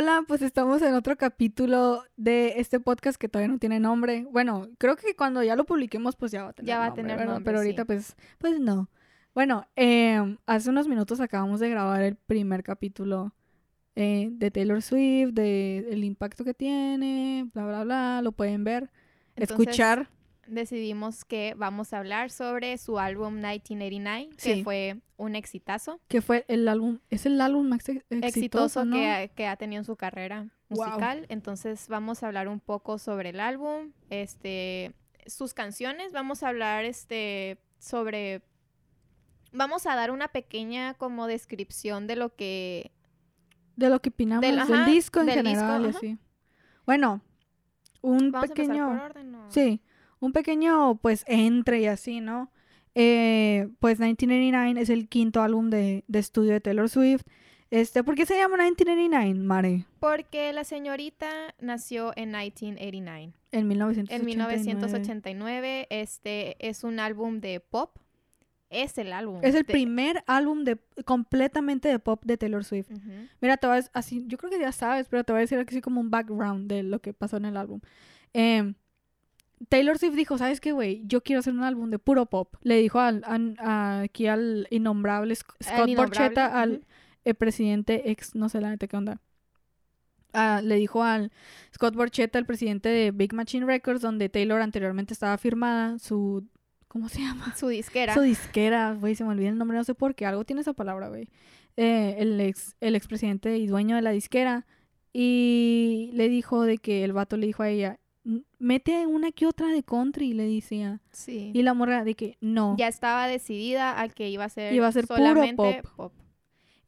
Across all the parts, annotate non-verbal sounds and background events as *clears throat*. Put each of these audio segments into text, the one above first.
Hola, pues estamos en otro capítulo de este podcast que todavía no tiene nombre. Bueno, creo que cuando ya lo publiquemos, pues ya va a tener Ya va a nombre, tener ¿verdad? nombre, Pero ahorita, sí. pues, pues no. Bueno, em, hace unos minutos acabamos de grabar el primer capítulo eh, de Taylor Swift, de el impacto que tiene, bla, bla, bla. Lo pueden ver, Entonces, escuchar. Decidimos que vamos a hablar sobre su álbum 1989, Sí. que fue un exitazo, Que fue el álbum, es el álbum más ex- exitoso, exitoso ¿no? que, ha, que ha tenido en su carrera Wow. musical. Entonces vamos a hablar un poco sobre el álbum, este, sus canciones, vamos a hablar este, sobre... Vamos a dar una pequeña como descripción de lo que De lo que opinamos del, disco en del general, así. Bueno, un Vamos a pequeño... empezar por orden, ¿no? Sí, un pequeño pues entre y así, ¿no? Eh, pues 1989 es el quinto álbum de, de estudio de Taylor Swift. Este, ¿por qué se llama 1989, Mare? Porque la señorita nació en 1989. En En 1989. 1989, este es un álbum de pop. Es el álbum. Es el de- primer álbum de completamente de pop de Taylor Swift. Mira, te voy a, así, yo creo que ya sabes, pero te voy a decir así como un background de lo que pasó en el álbum. Em, Taylor Swift dijo, ¿sabes qué, güey? Yo quiero hacer un álbum de puro pop. Le dijo al, a- aquí al innombrable Scott Borchetta, al el presidente ex, no sé la neta qué onda. Ah, le dijo al Scott Borchetta, el presidente de Big Machine Records, donde Taylor anteriormente estaba firmada, su... ¿Cómo se llama? Su disquera. Su disquera, güey, se me olvida el nombre, no sé por qué, algo tiene esa palabra, güey. Eh, el ex, el expresidente y dueño de la disquera. Y le dijo de que el vato le dijo a ella, "M- mete una que otra de country, le decía. Sí. Y la morra de que no. Ya estaba decidida a que iba a ser, Iba a ser puro solamente pop. pop.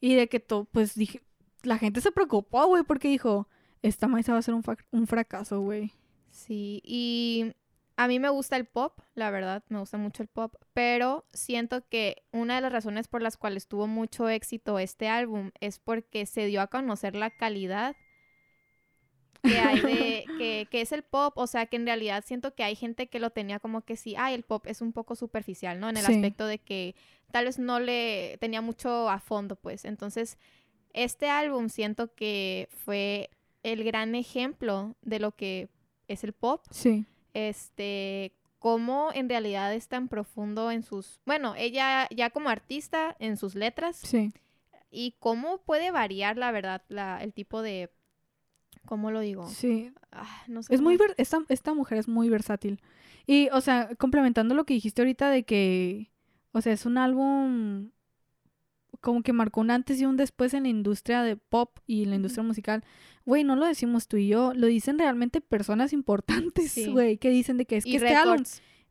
Y de que todo, pues dije, la gente se preocupó, güey, porque dijo, esta maíz va a ser un, un fracaso, güey. Sí, y a mí me gusta el pop, la verdad, me gusta mucho el pop, pero siento que una de las razones por las cuales tuvo mucho éxito este álbum es porque se dio a conocer la calidad que hay de, *laughs* que, es el pop, o sea, que en realidad siento que hay gente que lo tenía como que sí, ay, el pop es un poco superficial, ¿no? En el Sí. aspecto de que tal vez no le tenía mucho a fondo, pues. Entonces, este álbum siento que fue el gran ejemplo de lo que es el pop Sí. este, cómo en realidad es tan profundo en sus, bueno, ella ya como artista en sus letras Sí. y cómo puede variar la verdad la, el tipo de, ¿cómo lo digo? Sí. Ah, no sé Es muy ver- esta, esta mujer es muy versátil. Y, o sea, complementando lo que dijiste ahorita de que, o sea, es un álbum como que marcó un antes y un después en la industria de pop y en la industria musical. Güey, no lo decimos tú y yo, lo dicen realmente personas importantes, Sí. güey, que dicen de que es que este álbum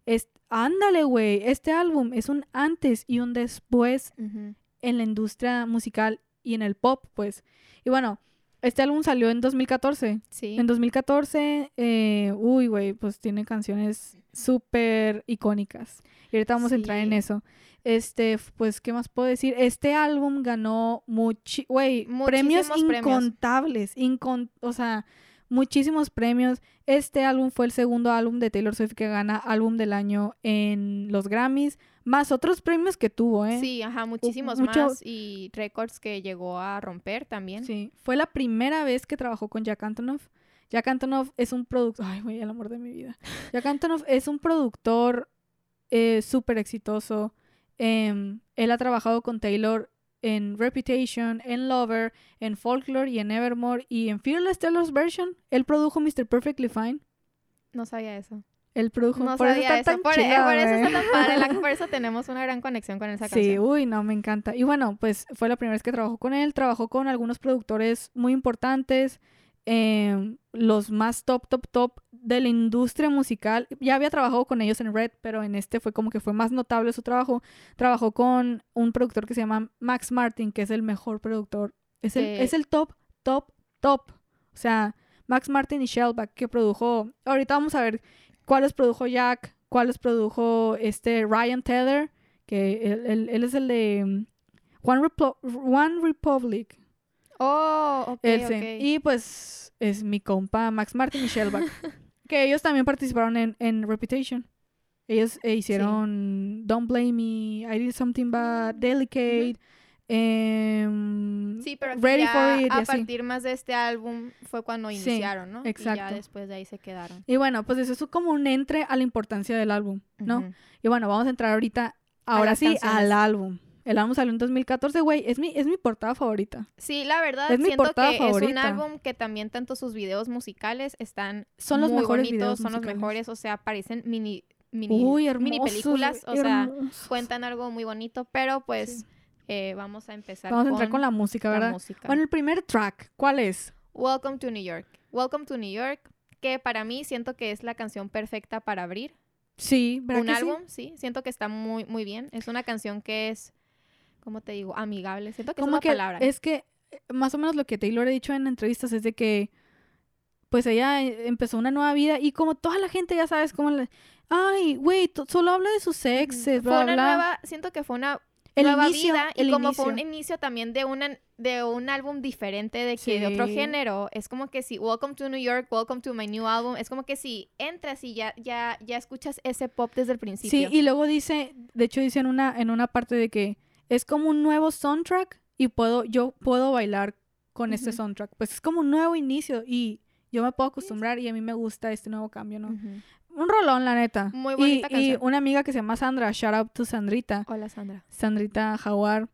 es ándale, güey, este álbum es un antes y un después en la industria musical y en el pop, pues. Y bueno, este álbum salió en 2014. Sí. En 2014, eh, uy, güey, pues tiene canciones súper icónicas. Y ahorita vamos a entrar en eso. Este, pues, ¿qué más puedo decir? Este álbum ganó muchi, güey, premios incontables, incon- o sea, muchísimos premios. Este álbum fue el segundo álbum de Taylor Swift que gana álbum del año en los Grammys, más otros premios que tuvo, ¿eh? Sí, ajá, muchísimos mucho- más y récords que llegó a romper también. Sí, fue la primera vez que trabajó con Jack Antonoff. Jack Antonoff es un productor, ay, güey, el amor de mi vida. *laughs* Jack Antonoff es un productor eh, súper exitoso. Em, él ha trabajado con Taylor en Reputation, en Lover, en Folklore y en Evermore y en Fearless Taylor's Version. Él produjo Mr. Perfectly Fine. No sabía eso. Él produjo, No por eso sabía está eso. tan Por, eh, chida, por eso está tan padre. la- por eso *laughs* tenemos una gran conexión con esa Sí, canción. uy, no, me encanta. Y bueno, pues fue la primera vez que trabajó con él. Trabajó con algunos productores muy importantes, em, los más top, top, top de la industria musical. Ya había trabajado con ellos en Red, pero en este fue como que fue más notable su trabajo. Trabajó con un productor que se llama Max Martin, que es el mejor productor. Es el, es el top, top, top. O sea, Max Martin y Shellback, que produjo. Ahorita vamos a ver cuáles produjo Jack, cuáles produjo este Ryan Tether, que él, él- él es el de mm, One Republic. Oh, ok, Él sí. ok. Y pues es mi compa Max Martin y Shellback. *laughs* que ellos también participaron en, en Reputation. Ellos eh, hicieron Don't Blame Me, I Did Something Bad, Delicate, em, Sí, pero Ready ya for It a partir más de este álbum fue cuando Sí, iniciaron, ¿no? Y ya exacto. después de ahí se quedaron. Y bueno, pues eso es como un entre a la importancia del álbum, ¿no? Y bueno, vamos a entrar ahorita, ahora sí, canciones. al álbum. El álbum salió en 2014, güey. Es mi, es mi portada favorita. Sí, la verdad, Es mi siento portada que es un favorita. álbum que también tanto sus videos musicales están Son los muy mejores bonitos, videos son los mejores, o sea, parecen mini, mini, Uy, hermosos. mini películas, o sea, cuentan algo muy bonito, pero pues Sí. eh, vamos a empezar Vamos a entrar con la música, la ¿verdad? música. Bueno, el primer track, ¿cuál es? Welcome to New York. Welcome to New York, que para mí siento que es la canción perfecta para abrir Sí, ¿verdad un que sí? álbum, sí? Siento que está muy muy bien. Es una canción que es ¿cómo te digo? amigable. Siento que es una que palabra. es que eh, más o menos lo que Taylor ha dicho en entrevistas es de que pues ella eh, empezó una nueva vida y como toda la gente ya sabes como le- ay, güey, solo habla de sus exes, fue bla, una bla. nueva, siento que fue una el nueva inicio, vida y como inicio. fue un inicio también de una de un álbum diferente de que de otro Sí. género es como que si Welcome to New York Welcome to my new album es como que si entras y ya ya ya escuchas ese pop desde el Sí, principio y luego dice, de hecho dice en una en una parte de que es como un nuevo soundtrack y puedo yo puedo bailar con este soundtrack. Pues es como un nuevo inicio y yo me puedo acostumbrar y a mí me gusta este nuevo cambio, ¿no? Un rolón, la neta. Muy Y- bonita y, canción. una amiga que se llama Sandra, shout out to Sandrita, Hola Sandra Sandrita Jaguar.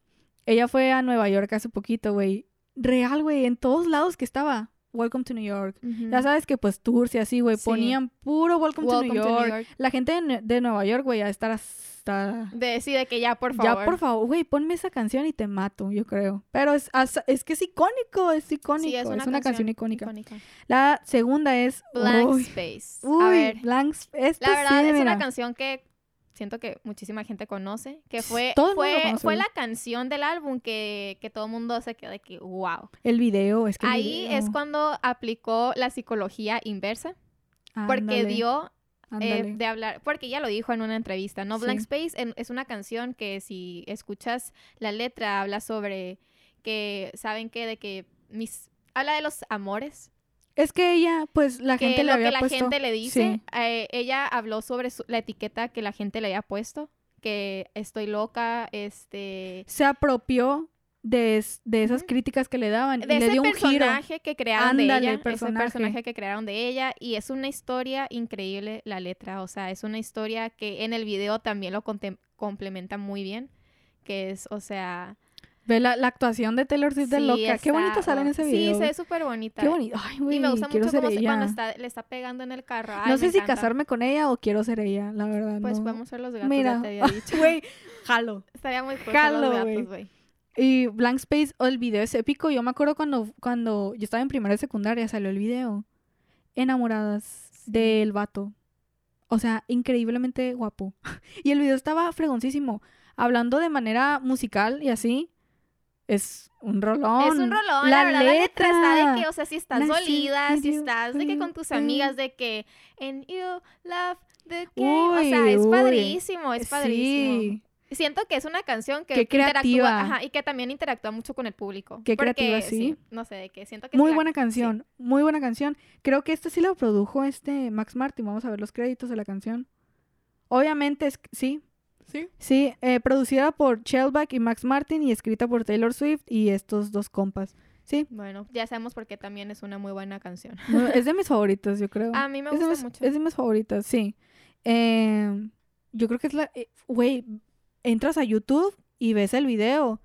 Ella fue a Nueva York hace poquito, güey. Real, güey, en todos lados que estaba. Welcome to New York. Ya sabes que pues tours y así, güey, Sí. ponían puro Welcome, to, New to York. New York La gente de, de Nueva York, güey, a estar hasta... de sí de que ya por favor Ya, por favor, güey, ponme esa canción y te mato, yo creo. Pero es, es que es icónico, es icónico. Sí, es, una, canción, icónica. La segunda es... Blank uy, Space uy, a ver Blank Space. La verdad sí, es mira. una canción que siento que muchísima gente conoce, que fue, Todo fue, fue la canción del álbum que, que todo el mundo se quedó de que, wow. El video, es que Ahí video. es cuando aplicó la psicología inversa, porque dio eh, de hablar, porque ella lo dijo en una entrevista, ¿no? Blank Sí. Space en- es una canción que si escuchas la letra habla sobre que, ¿saben qué? De que mis... Habla de los amores, Es que ella, pues, la gente le lo había que la puesto... gente le dice, Sí. eh, ella habló sobre su- la etiqueta que la gente le había puesto, que estoy loca, este... Se apropió de, es- de esas críticas que le daban De y le ese dio un giro. personaje que crearon de ella, el personaje. ese personaje que crearon de ella, y es una historia increíble la letra, o sea, es una historia que en el video también lo complementa muy bien, que es, o sea... Ve la, la actuación de Taylor Swift de loca. Qué bonita está- sale en ese video. Sí, se ve súper bonita. Qué bonito. Ay, güey, Y me gusta quiero mucho ser cómo se- ella. cuando está, le está pegando en el carro. Ay, no sé si encanta. casarme con ella o quiero ser ella, la verdad. Pues no. podemos ser los gatos, Mira, ya te había dicho. *laughs* güey, jalo. Estaría muy cool Jalo, los gatos, güey. Y Blank Space, oh, el video es épico. Yo me acuerdo cuando, cuando yo estaba en primera de secundaria, salió el video. Enamoradas Sí. del vato. O sea, increíblemente guapo. *laughs* y el video estaba fregoncísimo. Hablando de manera musical y así. Es un rolón. Es un rolón, La la, verdad, la letra está de que, o sea, si estás dolida, meet si estás de que con tus amigas, de que, and you love the game, o sea, es uy. padrísimo, es padrísimo. Sí. Siento que es una canción que Qué interactúa, creativa. ajá, y que también interactúa mucho con el público. Qué Porque, creativa, sí. No sé, de que siento que Muy sí la- buena sí. canción, muy buena canción. Creo que esta sí la produjo este Max Martin. Vamos a ver los créditos de la canción. Obviamente, es, sí. Sí. Sí, eh, producida por Shellback y Max Martin y escrita por Taylor Swift y estos dos compas. Sí, Bueno, ya sabemos por qué también es una muy buena canción. *laughs* no, es de mis favoritas, yo creo. A mí me es, gusta mis, mucho. es de mis favoritas, sí. Eh, yo creo que es la... eh, Güey, entras a YouTube y ves el video.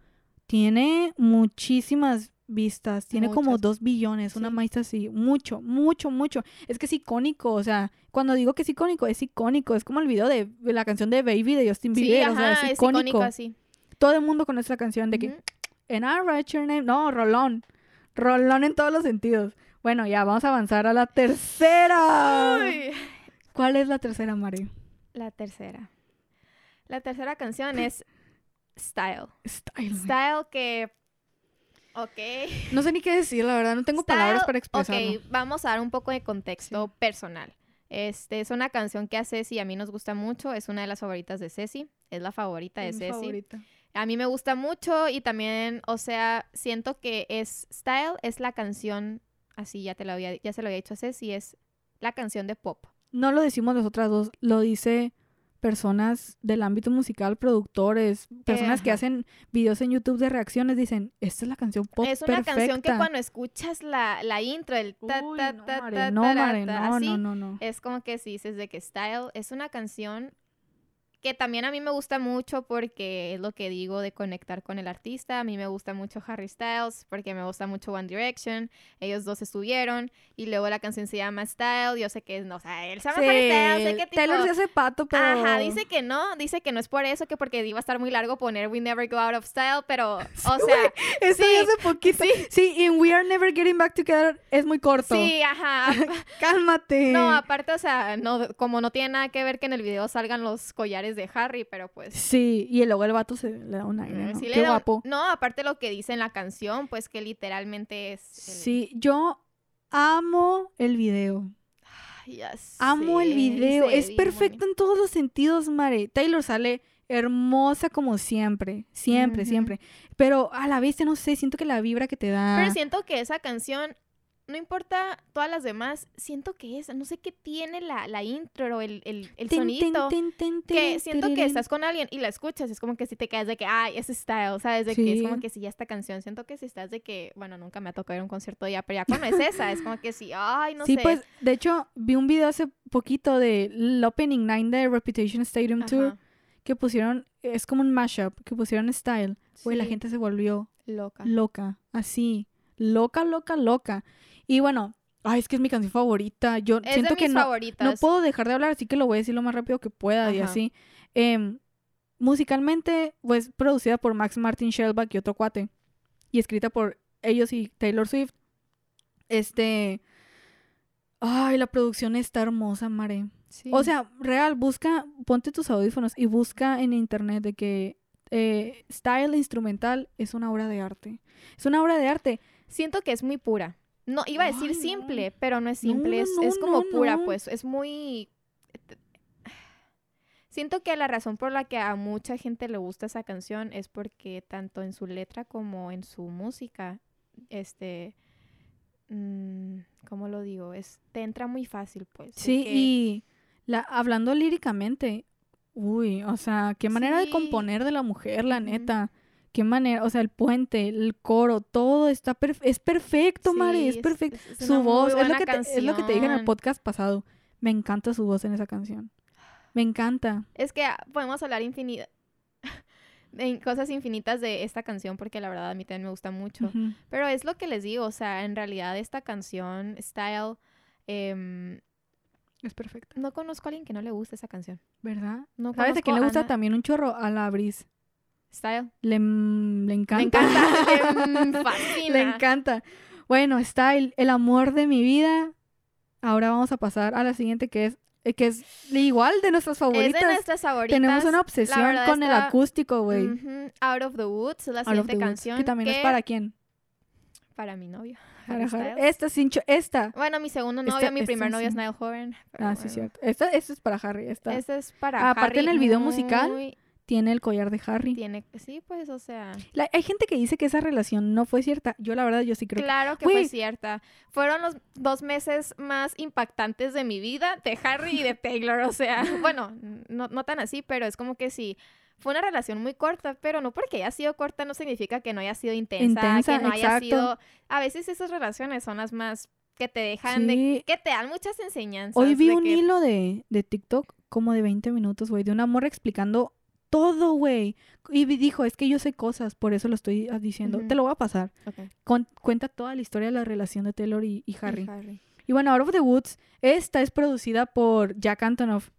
Tiene muchísimas vistas. Tiene como dos billones, una Sí. maíz así. Mucho, mucho, mucho. Es que es icónico, o sea, cuando digo que es icónico, es icónico. Es como el video de, de la canción de Baby de Justin Sí, Bieber, o sea, es icónico. así. Todo el mundo conoce la canción de que Ujú. And I write your name. No, rolón. Rolón en todos los sentidos. Bueno, ya vamos a avanzar a la tercera. Uy. ¿Cuál es la tercera, Mari? La tercera. La tercera canción es Style. Style. Style que... Ok. No sé ni qué decir, la verdad. No tengo Style, palabras para expresarlo. Ok, vamos a dar un poco de contexto personal. Este es una canción que a Ceci a mí nos gusta mucho. Es una de las favoritas de Ceci. Es la favorita de Es Ceci. favorita. A mí me gusta mucho y también, o sea, siento que es Style, es la canción, así ya te lo había, ya se lo había dicho a Ceci, es la canción de pop. No lo decimos nosotras dos, lo dice personas del ámbito musical, productores, personas que hacen videos en YouTube de reacciones, dicen, esta es la canción pop Es una canción que perfecta". cuando escuchas la, la intro, el ta, Uy, ta, no, ta, Mare, ta, no, Mare, no, así, no, no, no. es como que si dices de que Style es una canción que también a mí me gusta mucho porque es lo que digo de conectar con el artista. A mí me gusta mucho Harry Styles porque me gusta mucho One Direction. Ellos dos estuvieron y luego la canción se llama Style. Yo sé que no, o sea, él se llama Sí, Harry Styles, sé que tipo Taylor se hace pato, pero... Ajá, dice que no, dice que no es por eso, que porque iba a estar muy largo poner We Never Go Out of Style, pero, *laughs* o sea, Eso sí, ya hace poquito. Sí. y en We Are Never Getting Back Together es muy corto. sí, ajá. *laughs* Cálmate. No, aparte, o sea, no, como no tiene nada que ver que en el video salgan los collares de Harry, pero pues... Sí, y luego el vato se le da un aire, ¿no? sí le Qué da- guapo. No, aparte lo que dice en la canción, pues que literalmente es... el- Sí, yo amo el video. Ay, ya Amo el sé, video. Es perfecto bonito. en todos los sentidos, Mare. Taylor sale hermosa como siempre. Siempre, siempre. Pero a la vez, no sé, siento que la vibra que te da. Pero siento que esa canción, no importa todas las demás, siento que esa, no sé qué tiene la, la intro, el, el, el sonidito. tin, que siento que estás con alguien y la escuchas, es como que si te quedas de que, ay, ese style, ¿sabes? De que es como Sí. que si ya esta canción, siento que si estás de que, bueno, nunca me ha tocado ir a un concierto ya, pero ya cuando es esa, es como que sí, ay, no sí, sé. pues, de hecho, vi un video hace poquito de el Opening Nine de Reputation Stadium Tour Ajá, que pusieron, es como un mashup, que pusieron Style. Güey, la sí, gente se volvió loca. loca, así, loca, loca, loca. Y bueno, ay, es que es mi canción favorita. Yo Es siento de que no, favoritas. no puedo dejar de hablar, así que lo voy a decir lo más rápido que pueda y así. Em, musicalmente, pues producida por Max Martin Shellback y otro cuate. Y escrita por ellos y Taylor Swift. Este. Ay, la producción está hermosa, Mare. Sí. O sea, real, busca, ponte tus audífonos y busca en internet de que eh, style instrumental es una obra de arte. Es una obra de arte. Siento que es muy pura. No, iba a decir Ay, no. simple, pero no es simple, no, es, no, es como pura, pues, es muy... Siento que la razón por la que a mucha gente le gusta esa canción es porque tanto en su letra como en su música, este, mm, ¿cómo lo digo? Es, te entra muy fácil, pues. Sí, que- y la, hablando líricamente, uy, o sea, qué manera de componer de la mujer, la neta. Qué manera, o sea, el puente, el coro, todo está perf- es perfecto, Sí, es es- perfecto. es- es Su voz, es lo, que te, es lo que te dije en el podcast pasado. Me encanta su voz en esa canción. Me encanta. Es que ah, podemos hablar infinita *laughs* en cosas infinitas de esta canción porque la verdad a mí también me gusta mucho. Pero es lo que les digo, o sea, en realidad esta canción, Style, em, Es perfecta. no conozco a alguien que no le guste esa canción. ¿Verdad? No ¿Sabes a quién le gusta también un chorro? A la Bris. Style. Le, mm, le encanta. Me encanta, *laughs* fascina. le encanta. Bueno, está el, amor de mi vida. Ahora vamos a pasar a la siguiente que es eh, que es igual de nuestras Es favoritas. de nuestras favoritas. Tenemos una obsesión con el acústico, güey. Out of the Woods es la Out siguiente Woods, canción. Que también es para quién? para mi novio. Para Harry Harry. Esta, cho- esta. Bueno, mi segundo Esta- novio, mi primer novio es. Niall Horan. Ah, sí, cierto. Esta, esta es para Harry. Esta es para Aparte, en Harry, el video musical, muy- tiene el collar de Harry. tiene sí, pues, o sea, La- hay gente que dice que esa relación no fue cierta. Yo, la verdad, yo sí creo claro que fue cierta. Fueron los dos meses más impactantes de mi vida, de Harry y de Taylor, o sea, *laughs* bueno, no, no tan así, pero es como que sí. Fue una relación muy corta, pero no porque haya sido corta no significa que no haya sido intensa, Intensa, que no haya exacto. sido... A veces esas relaciones son las más que te dejan de... Que te dan muchas enseñanzas. Hoy vi un que- hilo de, de TikTok como de 20 minutos, güey, de una morra explicando todo, güey. Y dijo, es que yo sé cosas, por eso lo estoy ah, diciendo. Te lo voy a pasar. Con- cuenta toda la historia de la relación de Taylor y, y Y Harry. Y bueno, Out of the Woods, esta es producida por Jack Antonoff.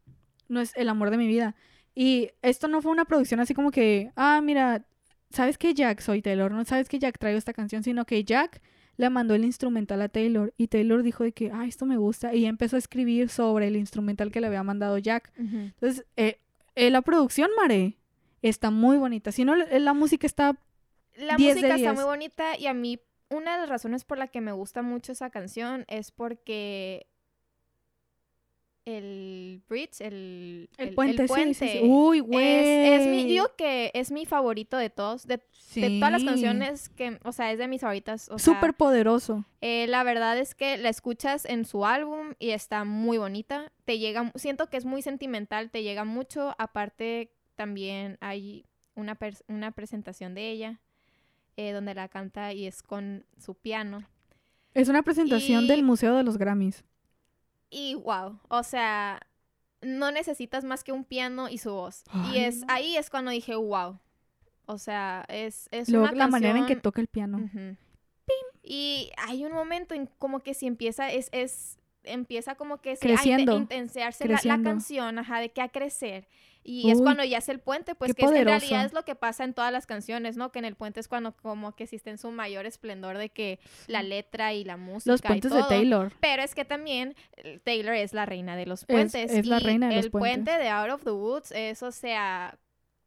No es el amor de mi vida. Y esto no fue una producción así como que, ah, mira, ¿sabes que Jack soy Taylor? No sabes que Jack traigo esta canción, sino que Jack le mandó el instrumental a Taylor y Taylor dijo de que, ah, esto me gusta. Y empezó a escribir sobre el instrumental que le había mandado Jack. Entonces, eh, eh, la producción, Mare, está muy bonita. Si no, la música está... La 10 de música está 10. muy bonita y a mí una de las razones por la que me gusta mucho esa canción es porque el bridge, el, El, puente, sí, sí, sí. puente. Uy, güey. Es, es mi, yo digo que es mi favorito de todos, de, de todas las canciones que, o sea, es de mis favoritas. O sea, Súper poderoso. eh, la verdad es que la escuchas en su álbum y está muy bonita. Te llega, siento que es muy sentimental, te llega mucho. Aparte, también hay una, una presentación de ella eh, donde la canta y es con su piano. Es una presentación Y- del Museo de los Grammys. Y wow, o sea, no necesitas más que un piano y su voz. y es ahí es cuando dije, wow. O sea, es, es Luego, una la manera en que toca el piano. Y hay un momento en como que si empieza, es, es empieza como que a inte- Creciendo, intensearse la- La, canción, ajá, de que a crecer. Y es cuando ya es el puente, pues que es- en realidad es lo que pasa en todas las canciones, ¿no? Que en el puente es cuando como que existe en su mayor esplendor de que la letra y la música Los y puentes de todo. Taylor. Pero es que también eh, Taylor es la reina de los Es- puentes. es la y reina de los el puentes. puente de Out of the Woods es, o sea,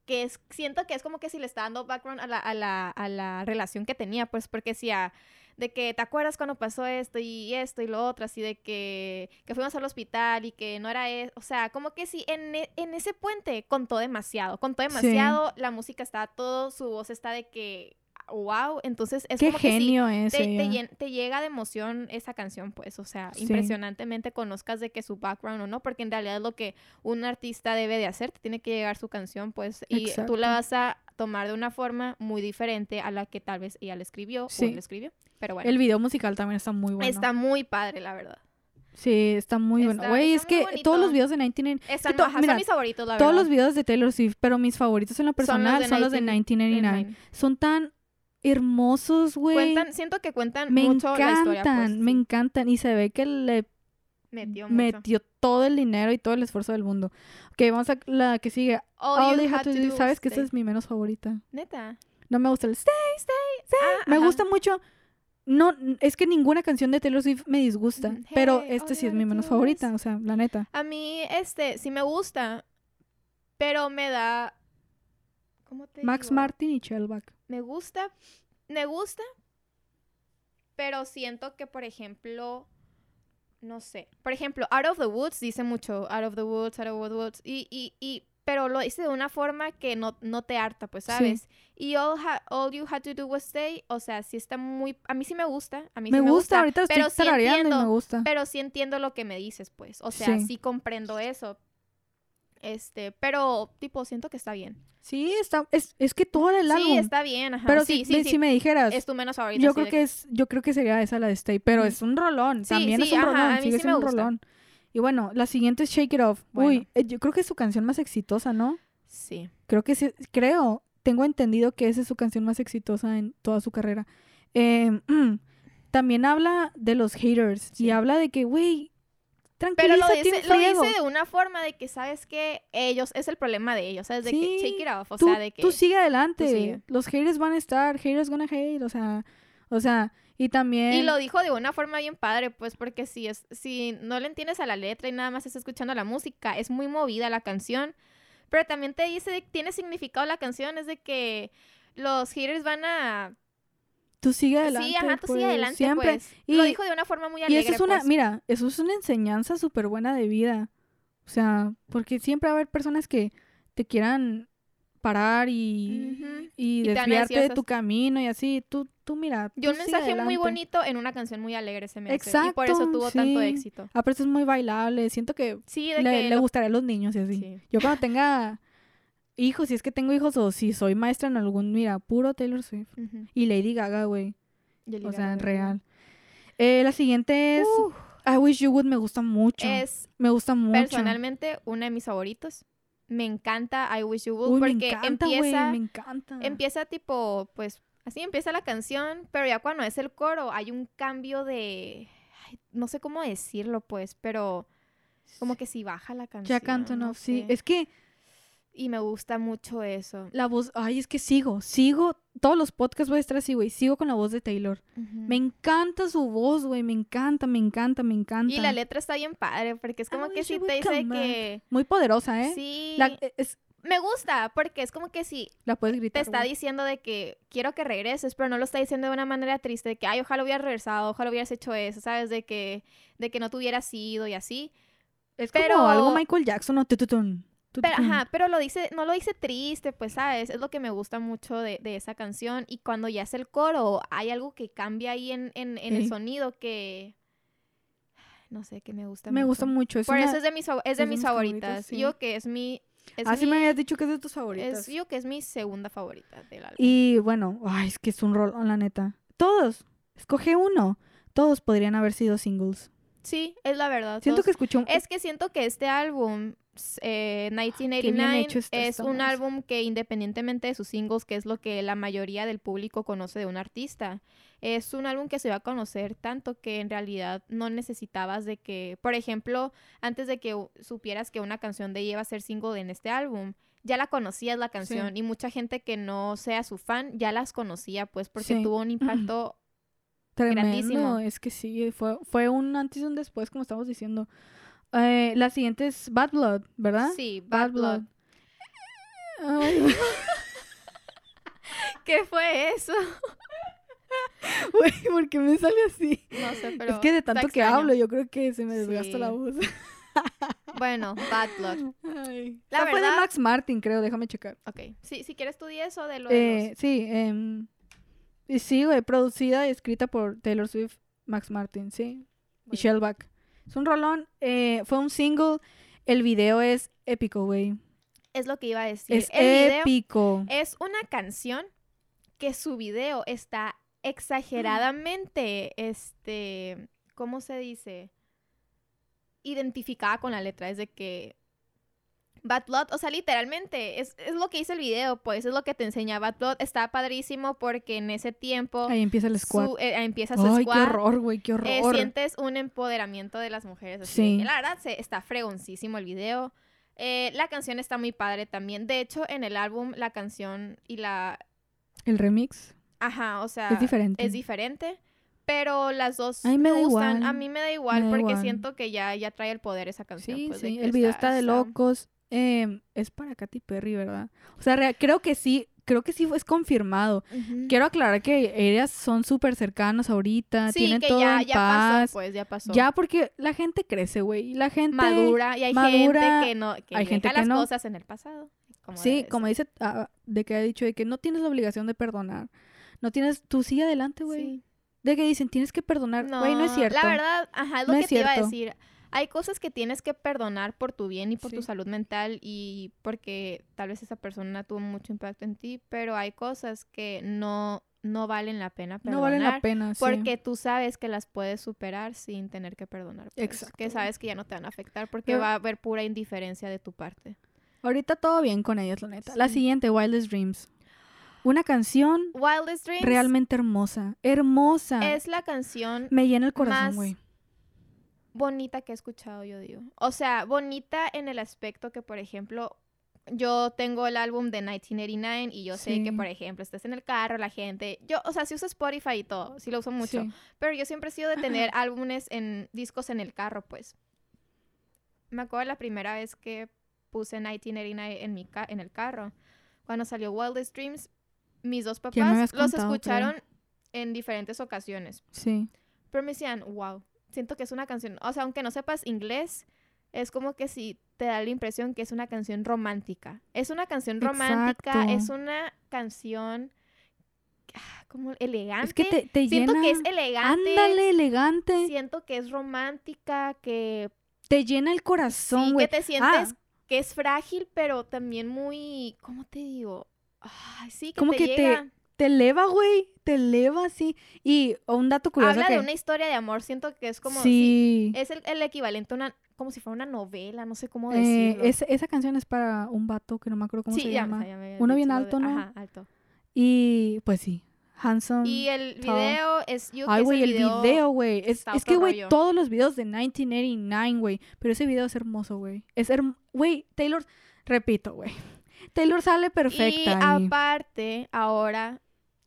que es, siento que es como que si le está dando background a la, a la, a la relación que tenía, pues porque decía de que te acuerdas cuando pasó esto y esto y lo otro, así de que, que fuimos al hospital y que no era eso, o sea, como que sí, en, e- en ese puente contó demasiado, contó demasiado, la música está todo, su voz está de que, wow, entonces es Qué como que sí, genio te, te llega de emoción esa canción, pues, o sea, Sí. impresionantemente conozcas de que su background o no, porque en realidad es lo que un artista debe de hacer, te tiene que llegar su canción, pues, y tú la vas a tomar de una forma muy diferente a la que tal vez ella le escribió Sí. o él escribió, pero bueno, El video musical también está muy bueno. está muy padre, la verdad. Sí, está muy bueno. Güey, es que todos los videos de 19... Están, to- ajá, mira, son mis favoritos, la Todos los verdad. videos de Taylor Swift, pero mis favoritos en lo personal son los de 1989. Son tan hermosos, güey. Siento que cuentan Me mucho encantan, la historia, pues, me sí. encantan. Y se ve que le metió mucho. metió todo el dinero y todo el esfuerzo del mundo. Ok, vamos a la que sigue. All, All You Had to Do. was Sabes que esa stay. es mi menos favorita. Neta. No me gusta el stay. Ah, Me ajá. gusta mucho. No, es que ninguna canción de Taylor Swift me disgusta. Pero este sí es mi menos favorita. O sea, la neta. A mí, este, sí me gusta, pero me da... ¿Cómo te Max digo? Martin y Shellback. Me gusta, me gusta, pero siento que, por ejemplo, no sé. Por ejemplo, Out of the Woods dice mucho, Out of the Woods, Out of the Woods, y, y, y pero lo dice de una forma que no, no te harta, pues, Sí. ¿sabes? Y all, ha- all You Had to Do Was Stay, o sea, sí está muy... A mí sí me gusta, a mí Me, sí me gusta, ahorita estoy sí tarareando y entiendo, me gusta. pero sí entiendo lo que me dices, pues. O sea, Sí. sí, comprendo eso. Este, pero, tipo, siento que está bien. Sí, está, es, es que todo el álbum. Sí, está bien, ajá. pero sí, si, sí, me- sí. si me dijeras, Es tu menos favorita. yo sí, creo de que es, yo creo que sería esa la de Stay, pero es un rolón, Sí, también sí, es un ajá, rolón, a mí sigue sí me un gusta. rolón. Y bueno, la siguiente es Shake It Off. Uy, Bueno. eh, yo creo que es su canción más exitosa, ¿no? Sí. Creo que sí, creo, tengo entendido que esa es su canción más exitosa en toda su carrera. Eh, *clears throat* también habla de los haters y habla de que, güey, Pero lo dice, lo de una forma de que, ¿sabes que Ellos, es el problema de ellos, ¿sabes? De que shake it off, o tú, sea, de que... tú sigue adelante. sigue. Los haters van a estar, haters gonna hate, o sea, o sea, y también Y lo dijo de una forma bien padre, pues, porque si es, si no le entiendes a la letra y nada más estás escuchando la música, es muy movida la canción. Pero también te dice, tiene significado la canción, es de que los haters van a... tú sigue adelante. sí, ajá, tú pues, sigue adelante, siempre. pues. Y- lo dijo de una forma muy Y alegre, eso es una, pues. mira, eso es una enseñanza súper buena de vida. O sea, porque siempre va a haber personas que te quieran parar y, y Y desviarte de tu camino y así. Tú, tú mira. Y tú un mensaje muy bonito en una canción muy alegre se me hace. Y por eso Exacto, tuvo tanto éxito. Aparte es muy bailable. Siento que Sí, de le, que le lo- gustaría a los niños y así. sí. Yo cuando tenga hijos, si es que tengo hijos o si soy maestra en algún, mira, puro Taylor Swift. Y Lady Gaga, güey. O sea, de- real. Eh, la siguiente es I Wish You Would. Me gusta mucho. es me gusta mucho. personalmente uno de mis favoritos. Me encanta I Wish You Would Uy, me porque encanta, empieza, Me encanta. empieza tipo, pues, así empieza la canción, pero ya cuando es el coro hay un cambio de, ay, no sé cómo decirlo, pues, pero como que si baja la canción. Jack Antonoff, no sí. Es que Y me gusta mucho eso. la voz, ay, es que sigo, sigo, todos los podcasts voy a estar así, güey, sigo con la voz de Taylor. Me encanta su voz, güey, me encanta, me encanta, me encanta. Y la letra está bien padre porque es I como que sí te dice que... Muy poderosa, ¿eh? Sí. La, e, es, Me gusta porque es como que sí, la puedes te está diciendo de que quiero que regreses, pero no lo está diciendo de una manera triste, de que, ay, ojalá hubieras regresado, ojalá hubieras hecho eso, ¿sabes? De que, de que no te hubieras ido y así. Es Pero- como algo Michael Jackson o tututun. Pero, ajá, pero lo dice, no lo dice triste, pues, ¿sabes? Es lo que me gusta mucho de, de esa canción. Y cuando ya es el coro, hay algo que cambia ahí en, en, en el sonido que... No sé, que me gusta Me mucho. gusta mucho. Es Por una- eso es de mis, es de es mis mis favoritas. favoritas, sí. Yo que es mi... Es Ah, sí mi- me habías dicho que es de tus favoritas. es, yo que es mi segunda favorita del álbum. Y bueno, ay, es que es un rol, la neta. Todos, escoge uno. Todos podrían haber sido singles. Sí, es la verdad. Siento todos- que escuché un... Es que siento que este álbum, eh, bien 1989, hecho está es un álbum que independientemente de sus singles, que es lo que la mayoría del público conoce de un artista, es un álbum que se va a conocer tanto que en realidad no necesitabas de que, por ejemplo, antes de que supieras que una canción de ella iba a ser single en este álbum, ya la conocías la canción y mucha gente que no sea su fan ya las conocía pues porque Sí. tuvo un impacto Tremendo, grandísimo. es que sí, fue, fue un antes y un después, como estamos diciendo. Eh, la siguiente es Bad Blood, ¿verdad? Sí, Bad Blood. *laughs* ¿Qué fue eso? *laughs* güey, ¿por qué me sale así? No sé, pero es que de tanto que hablo, yo creo que se me desgasta la Sí. voz. *laughs* Bueno, Bad Blood. Ay. La Esa fue de verdad- Max Martin, creo, déjame checar. Ok. Sí, si quieres tú di eso de lo de Eh, sí, em, y sí, güey, producida y escrita por Taylor Swift, Max Martin, sí. los... Y Shellback. Es un rolón, eh, fue un single. El video es épico, güey. Es lo que iba a decir. Es El video épico. es una canción que su video está exageradamente, este, ¿cómo se dice? Identificada con la letra. Es de que Bad Blood, o sea, literalmente, es, es lo que dice el video, pues, es lo que te enseña Bad Blood. Está padrísimo porque en ese tiempo Ahí empieza el squad. su- eh, empieza su Ay, squad. qué horror, güey, qué Eh, horror. sientes un empoderamiento de las mujeres. Así Sí. la verdad se, está fregoncísimo el video. Eh, la canción está muy padre también. De hecho, en el álbum, la canción y la. El remix Ajá, o sea. es diferente. Es diferente. Pero las dos A mí me da gustan. igual. A mí me da igual Me da porque igual. siento que ya, ya trae el poder esa canción. Sí, pues, sí, el video está de locos. Em, es para Katy Perry, ¿verdad? O sea, creo que sí, creo que sí es confirmado. Ujú. Quiero aclarar que ellas son súper cercanas ahorita, Sí, tienen que todo ya, en ya paz. pasó, pues, ya pasó. Ya porque la gente crece, güey. La gente madura y hay madura, gente que no que hay deja gente que las no. cosas en el pasado. como Sí, como dice, ah, de que ha dicho, de que no tienes la obligación de perdonar. No tienes, tú sigue adelante, güey. Sí. De que dicen, tienes que perdonar. Güey, no, es cierto. La verdad, ajá, es lo No que es te iba a decir. Hay cosas que tienes que perdonar por tu bien y por tu salud mental y porque tal vez esa persona tuvo mucho impacto en ti, pero hay cosas que no, no valen la pena perdonar. no vale la pena, sí. Porque tú sabes que las puedes superar sin tener que perdonar. pues, Exacto, Que sabes que ya no te van a afectar porque Pero- va a haber pura indiferencia de tu parte. Ahorita todo bien con ellas, la neta. La siguiente, Wildest Dreams. Una canción Wildest Dreams realmente hermosa. Hermosa. es la canción Me llena el corazón, güey. bonita que he escuchado, yo digo. O sea, bonita en el aspecto que, por ejemplo, yo tengo el álbum de 1989 y yo sé que, por ejemplo, estás en el carro, la gente, yo, o sea, sí uso Spotify y todo, sí lo uso mucho, Sí. pero yo siempre he sido de tener álbumes en discos en el carro, pues. Me acuerdo la primera vez que puse 1989 en mi ca- en el carro, cuando salió Wildest Dreams, mis dos papás los contado, creo. escucharon en diferentes ocasiones. Sí. Pero me decían, wow, siento que es una canción, o sea, aunque no sepas inglés, es como que si te da la impresión que es una canción romántica. Es una canción romántica, Exacto. es una canción ah, como elegante. Es que te, te siento llena. que es elegante. Ándale, elegante. Siento que es romántica, que Te llena el corazón, sí, güey. que te sientes Ah. que es frágil, pero también muy, ¿cómo te digo? Ay, sí, que Como te que te llega. Te eleva, güey. Te eleva así. Y un dato curioso Habla que... de una historia de amor, siento que es como sí. Es el, el equivalente a una, como si fuera una novela, no sé cómo Eh, decirlo. es- esa canción es para un vato que no me acuerdo cómo sí, se ya, llama. ya me Uno bien alto, de- ¿no? Ajá, alto. Y pues sí. Handsome. Y el video es, yo Ay, güey, el video, güey. Es, es que, güey, todos los videos de 1989, güey. Pero ese video es hermoso, güey. Es hermoso. Güey, Taylor, repito, güey. Taylor sale Y perfecta. ahí. aparte, ahora,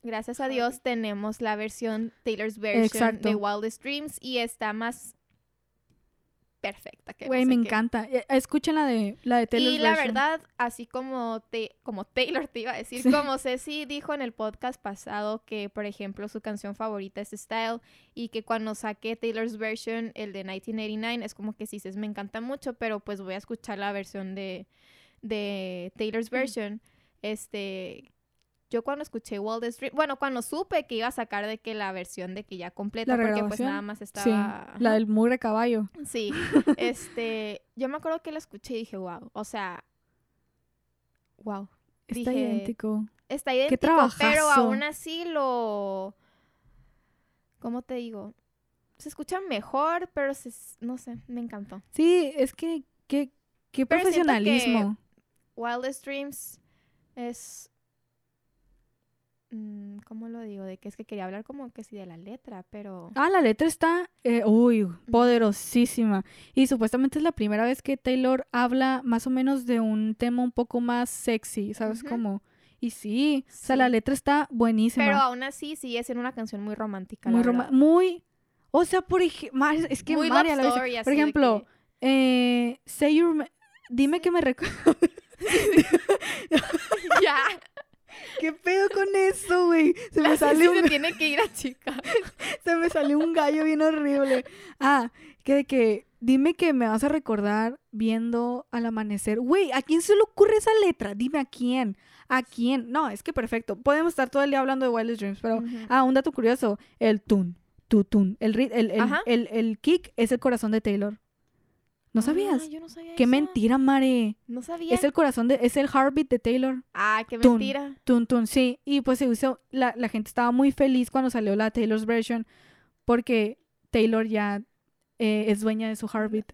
gracias a Dios, tenemos la versión, Taylor's version Exacto. de Wildest Dreams y está más perfecta. No Güey, sé me qué. encanta. Eh, Escuchen la de, la de Taylor's Y la version. verdad, así como, te, como Taylor te iba a decir, Sí. como Ceci dijo en el podcast pasado que, por ejemplo, su canción favorita es Style y que cuando saqué Taylor's version, el de 1989, es como que sí, dices, me encanta mucho, pero pues voy a escuchar la versión de, de Taylor's version. Este, yo cuando escuché Wildest Dream, bueno, cuando supe que iba a sacar de que la versión de que ya completa, La porque pues nada más estaba... Sí, ajá. la del mugre caballo. Sí, *laughs* este, yo me acuerdo que la escuché y dije, wow, o sea, wow, Está Dije, idéntico. está idéntico, pero trabajazo. aún así lo, ¿cómo te digo? Se escucha mejor, pero se, no sé, me encantó. Sí, es que qué, qué profesionalismo. Wildest Dreams es, mm, ¿cómo lo digo? De que es que quería hablar como que sí de la letra, pero... Ah, la letra está, eh, uy, poderosísima. Y supuestamente es la primera vez que Taylor habla más o menos de un tema un poco más sexy, ¿sabes Ujú. cómo? Y sí, o sea, la Sí. letra está buenísima. Pero aún así sigue siendo una canción muy romántica, muy la verdad. muy, o sea, por ejemplo, es que muy Mari a love la vez- por ejemplo, que- eh, say you rem- dime que me recuerdas. *laughs* *laughs* ya, ¿Qué pedo con eso, güey? Se me la sale un, se tiene que ir a chica. *laughs* se me salió un gallo bien horrible. Ah, que de que dime que me vas a recordar viendo al amanecer. Güey, ¿a quién se le ocurre esa letra? Dime a quién. ¿A quién? No, es que perfecto. Podemos estar todo el día hablando de Wildest Dreams, pero ah, un dato curioso, el tun, tu tun, el rit- el, el, Ajá. el, el kick es el corazón de Taylor. ¿No sabías? Ah, yo no sabía Qué eso. mentira, Mare. No sabía. Es el corazón de es el heartbeat de Taylor. Ah, qué Tun. mentira. Tun Tun, sí. Y pues se usó, la, la gente estaba muy feliz cuando salió la Taylor's version porque Taylor ya eh, es dueña de su heartbeat.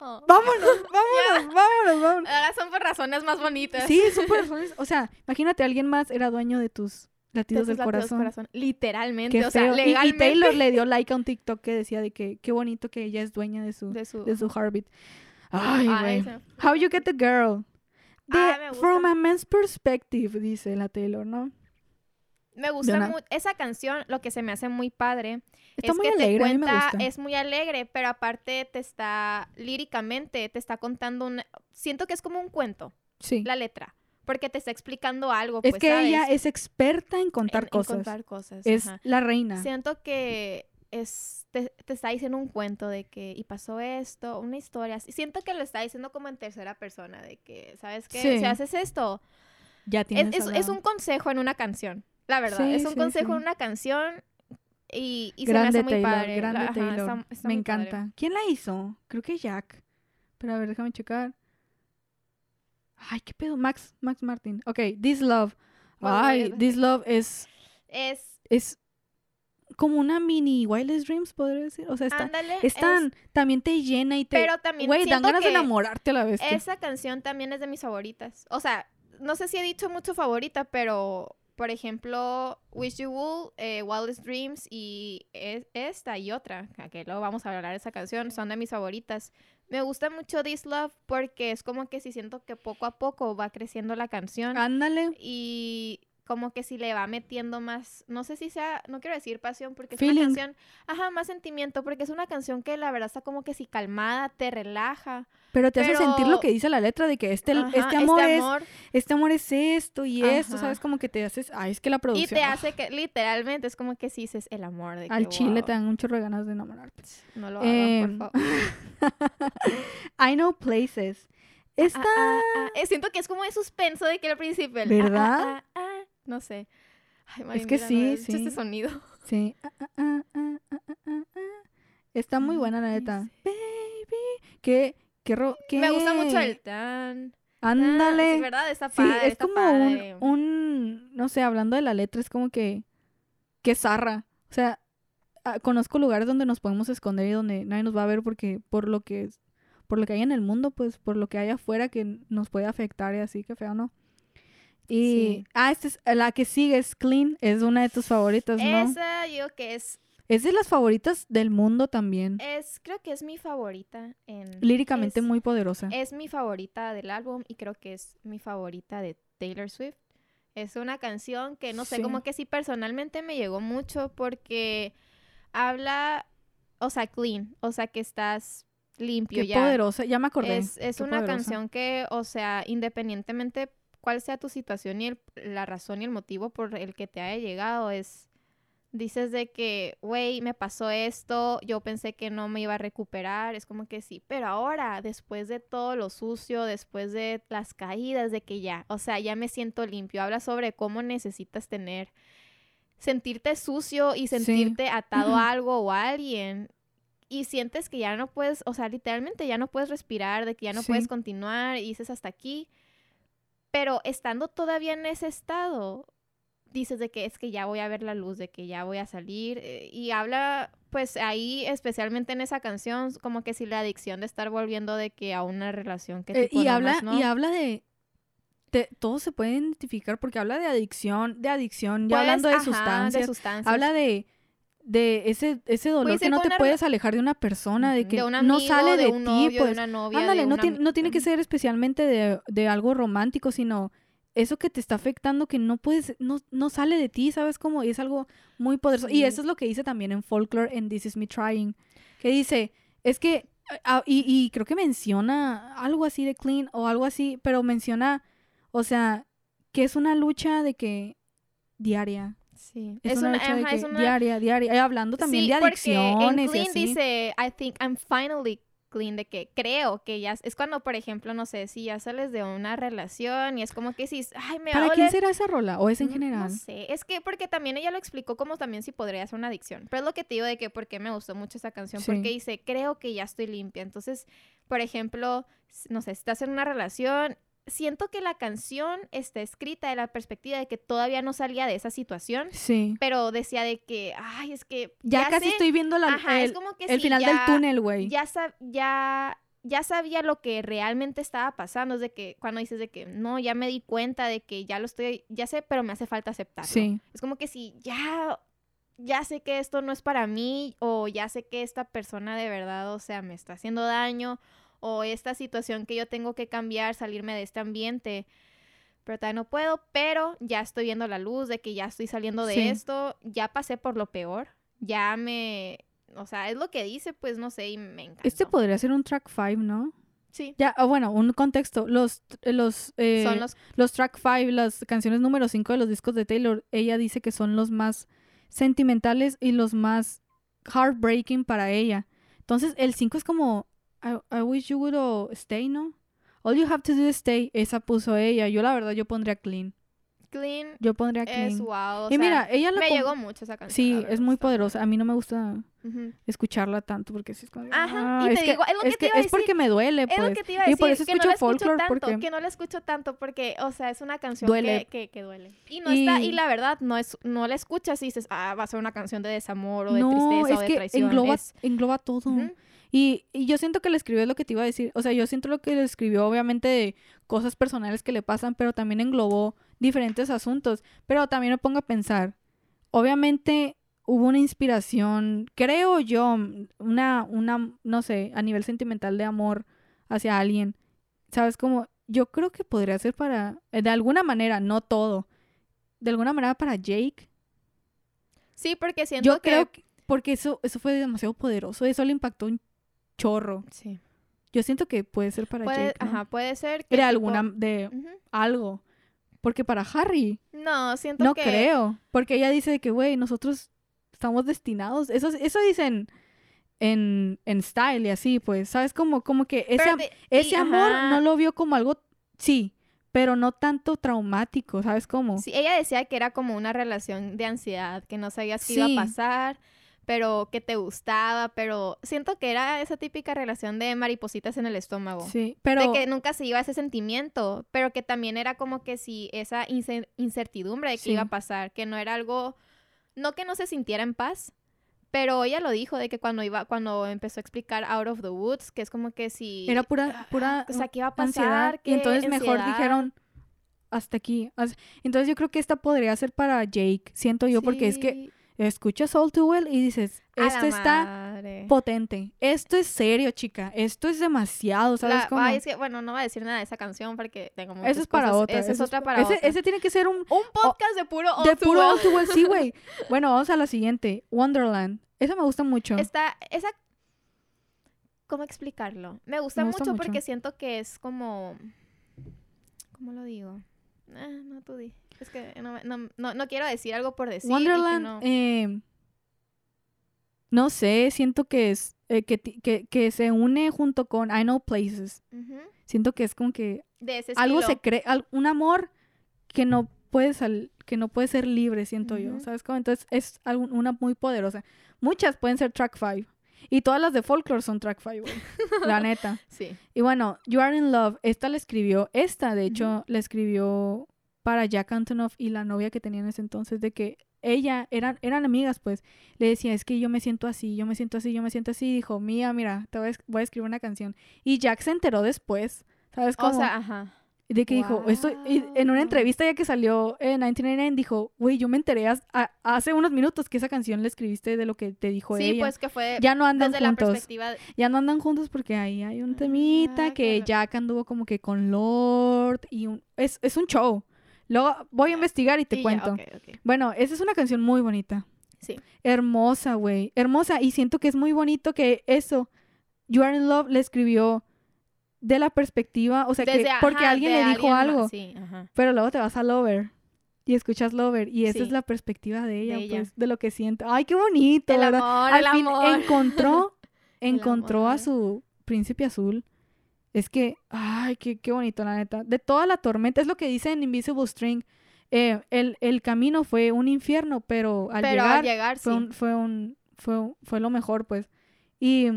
Oh. Vámonos, *laughs* vámonos, vámonos, vámonos. Ahora son por razones más bonitas. Sí, súper *laughs* razones. O sea, imagínate, alguien más era dueño de tus latidos del latidos corazón. Literalmente, Qué o sea. Y-. Taylor le dio *laughs* like a un TikTok que decía de que qué bonito que ella es dueña de su, de su... de su heartbeat. Ay, Ay, güey. How you get the girl? Ah, from a man's perspective, dice la Taylor, ¿no? Me gusta una- mucho esa canción, lo que se me hace muy padre Está es muy que alegre, te a mí me cuenta, gusta. es muy alegre, pero aparte te está líricamente te está contando un siento que es como un cuento, Sí. la letra, porque te está explicando algo, es pues, que ¿sabes? ella es experta en contar En- en cosas. contar cosas, es ajá. la reina. Siento que es te, te está diciendo un cuento de que y pasó esto, una historia. Siento que lo está diciendo como en tercera persona de que, ¿sabes qué? Sí. Si haces esto, Ya es, tienes es, es la- un consejo en una canción, la verdad. Sí, es un sí, consejo en una canción y, y se me hace muy Taylor, padre. grande ajá, Taylor. está- está me muy padre. encanta. ¿Quién la hizo? Creo que Jack. Pero a ver, déjame checar. Ay, qué pedo. Max, Max Martin. Ok, This Love. Ay, This Love es, Es, es como una mini Wildest Dreams, podría decir. O sea, está, ándale, es tan, también te llena y te... pero también Güey, dan ganas de enamorarte a la vez. esa canción también es de mis favoritas. O sea, no sé si he dicho mucho favorita, pero por ejemplo, Wish You Would, eh, Wildest Dreams y es- esta y otra, que luego vamos a hablar de esa canción, son de mis favoritas. Me gusta mucho This Love porque es como que si siento que poco a poco va creciendo la canción Ándale. y como que si le va metiendo más, no sé si sea, no quiero decir pasión porque es Feeling. una canción, ajá, más sentimiento porque es una canción que la verdad está como que si calmada, te relaja. Pero te hace sentir lo que dice la letra de que este, Ajá, este amor es amor este amor es esto y esto. ¿sabes? Como que te haces, ay, es que la Y producción. te ah, hace que literalmente es como que si dices el amor de que, al chile wow, te dan un chorro de ganas de enamorarte. no lo hagan, Em, por favor. *laughs* I know places. Esta, Ah, ah, ah, eh, siento que es como de suspenso de que al principio el, ¿Verdad? No sé. Ay, Mari, que mira, no sí, dicho sí. Este sonido. sí. ah, ah, ah. Está muy buena la neta. Baby, qué qué ro- Me gusta mucho qué- el tan. Ándale. Sí, ¿verdad? Está Sí, es está como padre. un, un, no sé, hablando de la letra, es como que, que zarra. O sea, conozco lugares donde nos podemos esconder y donde nadie nos va a ver porque por lo que, es- por lo que hay en el mundo, pues, por lo que hay afuera que nos puede afectar y así, que feo, ¿no? Y, Sí. ah, esta es, la que sigue es Clean, es una de tus favoritas, ¿no? Esa yo que es, Es de las favoritas del mundo también. es, creo que es mi favorita en... Líricamente es- muy poderosa. Es mi favorita del álbum y creo que es mi favorita de Taylor Swift. Es una canción que no sé, Sí. como que sí personalmente me llegó mucho porque habla o sea, clean, o sea, que estás limpio Qué ya. poderosa, ya me acordé. Es, es una poderosa. canción que, o sea, independientemente cuál sea tu situación y el- la razón y el motivo por el que te haya llegado, es, dices de que, güey, me pasó esto, yo pensé que no me iba a recuperar, es como que sí, pero ahora, después de todo lo sucio, después de las caídas, de que ya, o sea, ya me siento limpio, habla sobre cómo necesitas tener, sentirte sucio y Sí. sentirte atado a algo o a alguien y sientes que ya no puedes, o sea, literalmente ya no puedes respirar, de que ya no puedes continuar y dices hasta aquí, pero estando todavía en ese estado, dices de que es que ya voy a ver la luz, de que ya voy a salir eh, y habla pues ahí especialmente en esa canción como que si la adicción de estar volviendo de que a una relación que Eh, y habla, no. y habla de, de- todo se puede identificar porque habla de adicción, de adicción, ya Pues, hablando de ajá, sustancias, sustancias. habla de de ese ese dolor que no te una puedes alejar de una persona, de que no sale de, un ti, novio, pues. de una novia, Ándale, de no, una no tiene que ser especialmente de, de algo romántico, sino eso que te está afectando que no puedes, no, no sale de ti, ¿sabes cómo? Y es algo muy poderoso. Y eso es lo que dice también en Folklore, en This Is Me Trying, que dice, es que, y, y creo que menciona algo así de clean o algo así, pero menciona, o sea, que es una lucha de que diaria. Sí. Es, una, lucha de que una- diaria, diaria. Y hablando también Sí, de porque en adicciones y clean así. dice, I think I'm finally clean, de que creo que ya, es cuando, por ejemplo, no sé, si ya sales de una relación y es como que si, ay, me va a ¿Para quién doler". será esa rola? ¿O es en Mm, general? No sé, es que porque también ella lo explicó como también si podría ser una adicción. Pero es lo que te digo de que por qué me gustó mucho esa canción, Sí. porque dice, creo que ya estoy limpia. Entonces, por ejemplo, no sé, estás en una relación, siento que la canción está escrita de la perspectiva de que todavía no salía de esa situación, Sí. pero decía de que, ay, es que Ya, casi sé- estoy viendo la, Ajá, el, es como que el final ya- del túnel, güey. Ya, sab- ya, ya sabía lo que realmente estaba pasando. Es de que cuando dices de que no, ya me di cuenta de que ya lo estoy, ya sé, pero me hace falta aceptarlo. Sí. Es como que si ya, ya sé que esto no es para mí, o ya sé que esta persona de verdad, o sea, me está haciendo daño, o esta situación que yo tengo que cambiar, salirme de este ambiente. Pero todavía no puedo, pero ya estoy viendo la luz de que ya estoy saliendo de Sí. esto, ya pasé por lo peor, ya me, o sea, es lo que dice, pues no sé, y me encanta. Este podría ser un track 5, ¿no? Sí, Ya, ah, bueno, un contexto. Los, los, eh, son los, los track 5, las canciones número 5 de los discos de Taylor, ella dice que son los más sentimentales y los más heartbreaking para ella. Entonces, el 5 es como, I, I wish you would oh, stay, ¿no? All you have to do is stay. Esa puso ella. Yo, la verdad, yo pondría clean. Clean Yo pondría clean. es wow, o y sea, mira, ella la me llegó mucho esa canción. Sí, es muy poderosa. A mí no me gusta Ujú. escucharla tanto porque sí es como... Ajá, ah, y es te que, digo, es lo que es, te iba a es porque decir. me duele, pues. Es lo que te iba a y decir, por eso que no escucho la escucho folklore, tanto, porque- que no la escucho tanto porque, o sea, es una canción Duele. Que, que, que duele. Y no está, y Y- la verdad, no es, no la escuchas y dices, ah, va a ser una canción de desamor o de no, tristeza o de traición. engloba, Es- engloba todo. Ujú. Y, y yo siento que le escribió es lo que te iba a decir. O sea, yo siento lo que le escribió, obviamente, de cosas personales que le pasan, pero también englobó diferentes asuntos. Pero también me pongo a pensar, obviamente hubo una inspiración, creo yo, una, una, no sé, a nivel sentimental de amor hacia alguien. ¿Sabes? Como, yo creo que podría ser para, eh, de alguna manera, no todo, de alguna manera para Jake. Sí, porque siento Yo que... creo que, porque eso, eso fue demasiado poderoso, eso le impactó un chorro. Sí. Yo siento que puede ser para Puede, Jake, ¿no? ajá, puede ser De que tipo- alguna, de algo. Porque para Harry, No, siento no que... creo. Porque ella dice de que, güey, nosotros estamos destinados. Eso, eso dicen en, en Style y así, pues, ¿sabes? Como, como que ese, ese y, amor ajá, no lo vio como algo, sí, pero no tanto traumático, ¿sabes cómo? Sí, ella decía que era como una relación de ansiedad, que no sabías qué iba Sí. a pasar, pero que te gustaba, pero siento que era esa típica relación de maripositas en el estómago. Sí, pero... De que nunca se iba ese sentimiento, pero que también era como que si esa ince- incertidumbre de qué Sí. iba a pasar, que no era algo, no que no se sintiera en paz, pero ella lo dijo de que cuando iba, cuando empezó a explicar Out of the Woods, que es como que si Era pura, pura o sea, ¿qué iba a pasar? ansiedad. Y ¿Qué entonces mejor ansiedad? dijeron hasta aquí. Entonces yo creo que esta podría ser para Jake, siento yo, porque es que Sí. Escuchas All Too Well y dices, esto está madre. potente, esto es serio, chica, esto es demasiado, ¿sabes La- cómo? ay, es que, bueno, no voy a decir nada de esa canción porque tengo muchas Eso es para cosas. otra. Esa es otra para ese, otra. ese tiene que ser un Un podcast de puro de All Too puro Well. All Too Well, sí, güey. *laughs* Bueno, vamos a la siguiente, Wonderland. Esa me gusta mucho. Está, esa, ¿cómo explicarlo? Me gusta, Me gusta mucho, mucho. porque siento que es como, ¿cómo lo digo? Ah, no, tú di. Es que no, me- no, no, no quiero decir algo por decir. Wonderland, no. eh, no sé, siento que es eh, que, que, que se une junto con I Know Places. Siento que es como que De ese algo se cree, un amor que no puede que no puede ser libre, siento yo. ¿sabes cómo? Entonces es una muy poderosa. Muchas pueden ser track 5 y todas las de folklore son track 5, *laughs* la neta. Sí. Y bueno, You Are in Love, esta la escribió, esta de hecho la escribió para Jack Antonoff y la novia que tenía en ese entonces, de que ella, eran, eran amigas pues, le decía, es que yo me siento así, yo me siento así, yo me siento así, y dijo, mía, mira, te voy a, es- voy a escribir una canción. Y Jack se enteró después, ¿sabes cómo? O sea, ajá. de que dijo, esto, y en una entrevista ya que salió en 1999, dijo, güey, yo me enteré a- hace unos minutos que esa canción la escribiste de lo que te dijo Sí, ella. pues que fue ya no andan desde la juntos. perspectiva... de- Ya no andan juntos porque ahí hay un temita Ah, que claro. Jack anduvo como que con Lord y un... es, es un show. Luego voy a investigar y te y ya, cuento. Bueno, esa es una canción muy bonita. Sí. Hermosa, güey. Hermosa. Y siento que es muy bonito que eso, You Are in Love, le escribió de la perspectiva, o sea, que porque ajá, alguien le dijo alguien algo. Sí, ajá. Pero luego te vas a Lover y escuchas Lover y esa es la perspectiva de ella, De ella. pues, de lo que siente. Ay, qué bonito, El ¿verdad? amor, Al el fin amor. encontró, *laughs* encontró a su príncipe azul. Es que, ay, qué, qué bonito, la neta. De toda la tormenta, es lo que dice en Invisible String. eh, el, el camino fue un infierno, pero al Pero llegar, al llegar, fue, sí. un, fue, un, fue, un- fue lo mejor, pues. Y,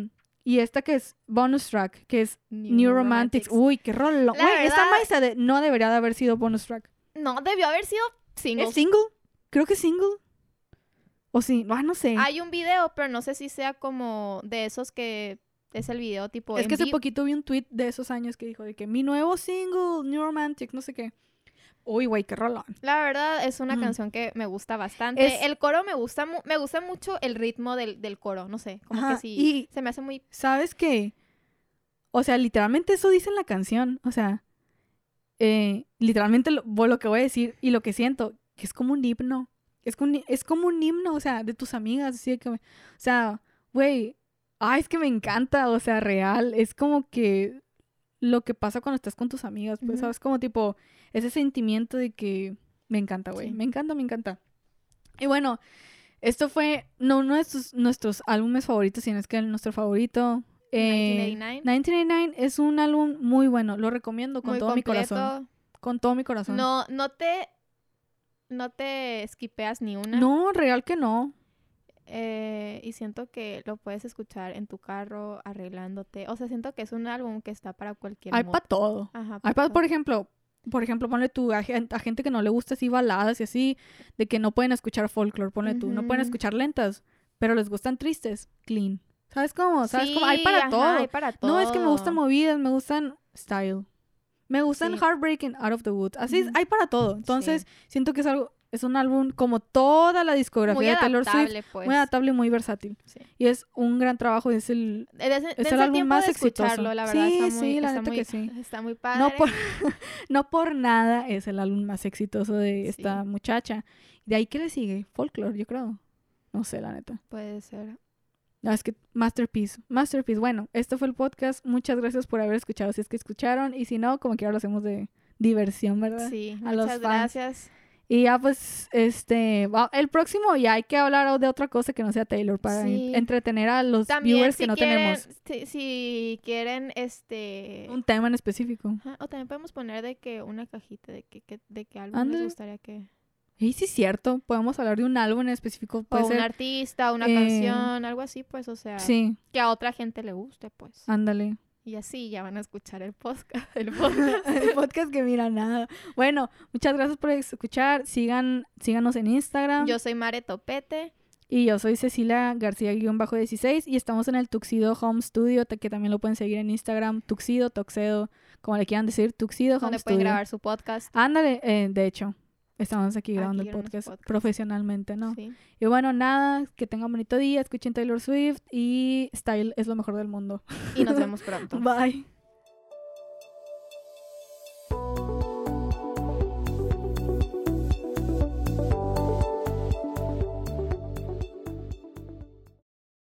y esta que es bonus track, que es New, Romantics. Uy, qué rollo. Güey, esta maestra de- no debería de haber sido bonus track. No, debió haber sido single. ¿Es single? Creo que es single. O sí, ah, no sé. Hay un video, pero no sé si sea como de esos que es el video tipo es que hace poquito vi un tweet de esos años que dijo de que mi nuevo single, New Romantic, no sé qué. Uy, güey, qué rolón. La verdad es una Mm. canción que me gusta bastante. Es- El coro me gusta mu- me gusta mucho el ritmo del, del coro, no sé, como Ajá, que sí y- se me hace muy ¿Sabes qué? O sea, literalmente eso dice en la canción. O sea, eh, literalmente lo, lo que voy a decir y lo que siento, que es como un himno. Es como un, es como un himno, o sea, de tus amigas. Así que, o sea, güey, ay, es que me encanta, o sea, real. Es como que lo que pasa cuando estás con tus amigas, pues. ¿sabes? Como tipo, ese sentimiento de que me encanta, güey. Sí. Me encanta, me encanta. Y bueno, esto fue no uno de sus- nuestros álbumes favoritos, sino es que nuestro favorito. eh, 1989. 1989 es un álbum muy bueno, lo recomiendo con muy todo mi corazón. Con todo mi corazón. No no te no te skipeas ni una. No, real que no. Eh, y siento que lo puedes escuchar en tu carro arreglándote. O sea, siento que es un álbum que está para cualquier Hay para todo. Ajá, Hay pa' para, por ejemplo, por ejemplo, ponle tú a, gen- a gente que no le gusta así baladas y así, de que no pueden escuchar folklore, ponle tú, no pueden escuchar lentas, pero les gustan tristes, clean. ¿Sabes cómo? ¿Sabes cómo? Hay Sí, para ajá, todo. hay para todo. No es que me gustan movidas, me gustan style. Me gustan Sí. heartbreaking, out of the woods. Así Ujú. hay para todo. Entonces, Sí. siento que es algo, es un álbum como toda la discografía muy de Taylor Swift, pues. muy adaptable muy versátil. Sí. Y es un gran trabajo, es el Desde, Es el álbum más de exitoso. escucharlo, la verdad. Sí, está muy, sí, la está neta muy, que sí. Está muy padre. no por, *laughs* no por nada es el álbum más exitoso de Sí. esta muchacha. De ahí que le sigue, folklore, yo creo. No sé, la neta. Puede ser. No, es que Masterpiece, Masterpiece. Bueno, esto fue el podcast. Muchas gracias por haber escuchado. Si es que escucharon. Y si no, como quiera lo hacemos de diversión, ¿verdad? Sí, A los muchas fans. gracias. Y ya pues, este, el próximo ya hay que hablar de otra cosa que no sea Taylor para Sí. en- entretener a los También viewers si que no quieren, tenemos si, si quieren, este... un tema en específico. Ajá, o también podemos poner de que una cajita de que, que- de qué álbum Ándale. les gustaría que... Y sí es cierto, podemos hablar de un álbum en específico. Puede o un ser. artista, una eh, canción, algo así, pues, o sea, Sí, que a otra gente le guste, pues. ándale. Y así ya van a escuchar el podcast. *laughs* El *laughs* podcast. el podcast que mira nada. Bueno, muchas gracias por escuchar. Sigan, síganos en Instagram. Yo soy Mare Topete. Y yo soy Cecilia García-16 y estamos en el Tuxido Home Studio, que también lo pueden seguir en Instagram, Tuxido, Toxedo, como le quieran decir, Tuxido Home donde Studio. pueden grabar su podcast. Ándale, eh, de hecho, estamos aquí Aquí grabando el podcast. profesionalmente, ¿no? Sí. Y bueno, nada, que tengan bonito día, escuchen Taylor Swift y Style es lo mejor del mundo. Y nos *laughs* vemos pronto. Bye.